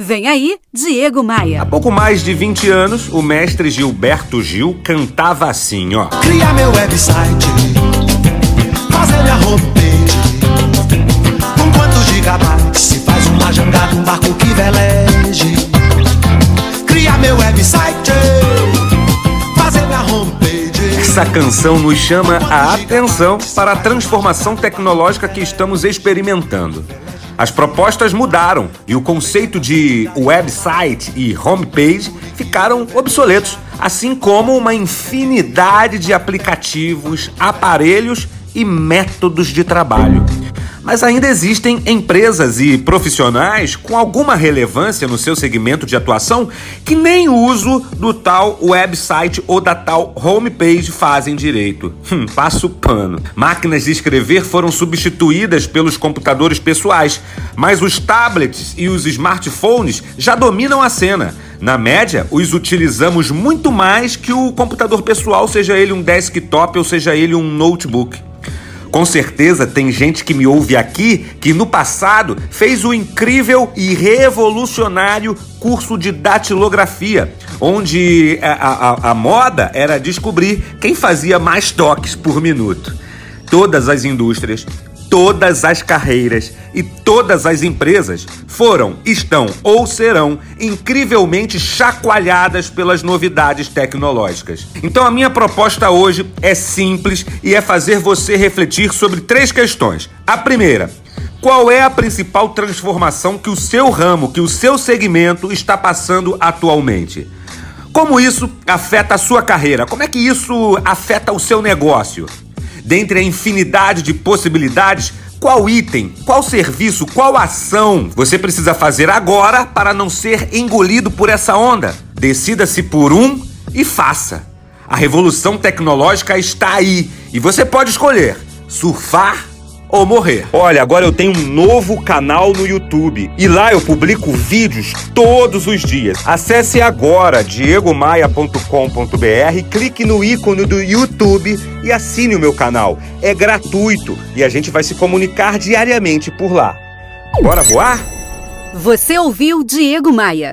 Vem aí, Diego Maia. Há pouco mais de 20 anos, o mestre Gilberto Gil cantava assim, ó. Cria meu website, fazer minha homepage. Com quantos gigabytes se faz uma jangada, um barco que veleje? Cria meu website, fazer minha homepage. Essa canção nos chama a atenção para a transformação tecnológica que estamos experimentando. As propostas mudaram e o conceito de website e homepage ficaram obsoletos, assim como uma infinidade de aplicativos, aparelhos e métodos de trabalho. Mas ainda existem empresas e profissionais com alguma relevância no seu segmento de atuação que nem uso do tal website ou da tal homepage fazem direito. Hum, passo pano. Máquinas de escrever foram substituídas pelos computadores pessoais, mas os tablets e os smartphones já dominam a cena. Na média, os utilizamos muito mais que o computador pessoal, seja ele um desktop ou seja ele um notebook. Com certeza tem gente que me ouve aqui que no passado fez o incrível e revolucionário curso de datilografia, onde a, a, a moda era descobrir quem fazia mais toques por minuto. Todas as indústrias, todas as carreiras e todas as empresas foram, estão ou serão incrivelmente chacoalhadas pelas novidades tecnológicas. Então a minha proposta hoje é simples e é fazer você refletir sobre três questões. A primeira, qual é a principal transformação que o seu ramo, que o seu segmento está passando atualmente? Como isso afeta a sua carreira? Como é que isso afeta o seu negócio? Dentre a infinidade de possibilidades, qual item, qual serviço, qual ação você precisa fazer agora para não ser engolido por essa onda? Decida-se por um e faça. A revolução tecnológica está aí e você pode escolher surfar ou morrer. Olha, agora eu tenho um novo canal no YouTube e lá eu publico vídeos todos os dias. Acesse agora diegomaia.com.br, clique no ícone do YouTube e assine o meu canal. É gratuito e a gente vai se comunicar diariamente por lá. Bora voar? Você ouviu Diego Maia.